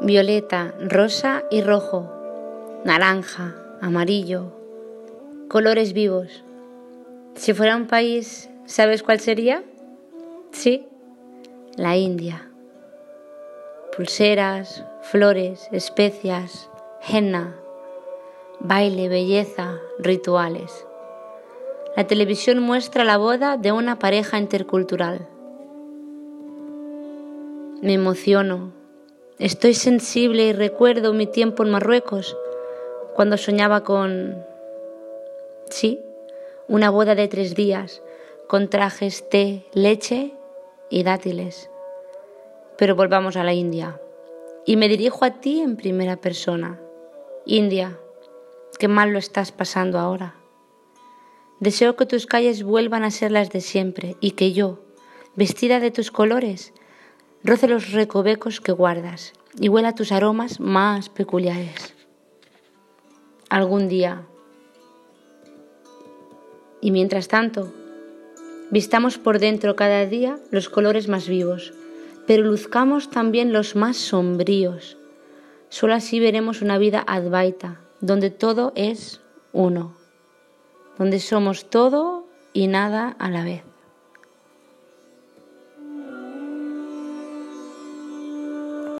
violeta, rosa y rojo, naranja, amarillo, colores vivos. Si fuera un país, ¿sabes cuál sería? Sí, la India. Pulseras, flores, especias, henna, baile, belleza, rituales. La televisión muestra la boda de una pareja intercultural. Me emociono, estoy sensible y recuerdo mi tiempo en Marruecos, cuando soñaba con... Sí, una boda de tres días, con trajes, té, leche y dátiles. Pero volvamos a la India. Y me dirijo a ti en primera persona. India, qué mal lo estás pasando ahora. Deseo que tus calles vuelvan a ser las de siempre y que yo, vestida de tus colores, roce los recovecos que guardas y huela tus aromas más peculiares. Algún día. Y mientras tanto, vistamos por dentro cada día los colores más vivos, pero luzcamos también los más sombríos. Solo así veremos una vida advaita, donde todo es uno donde somos todo y nada a la vez.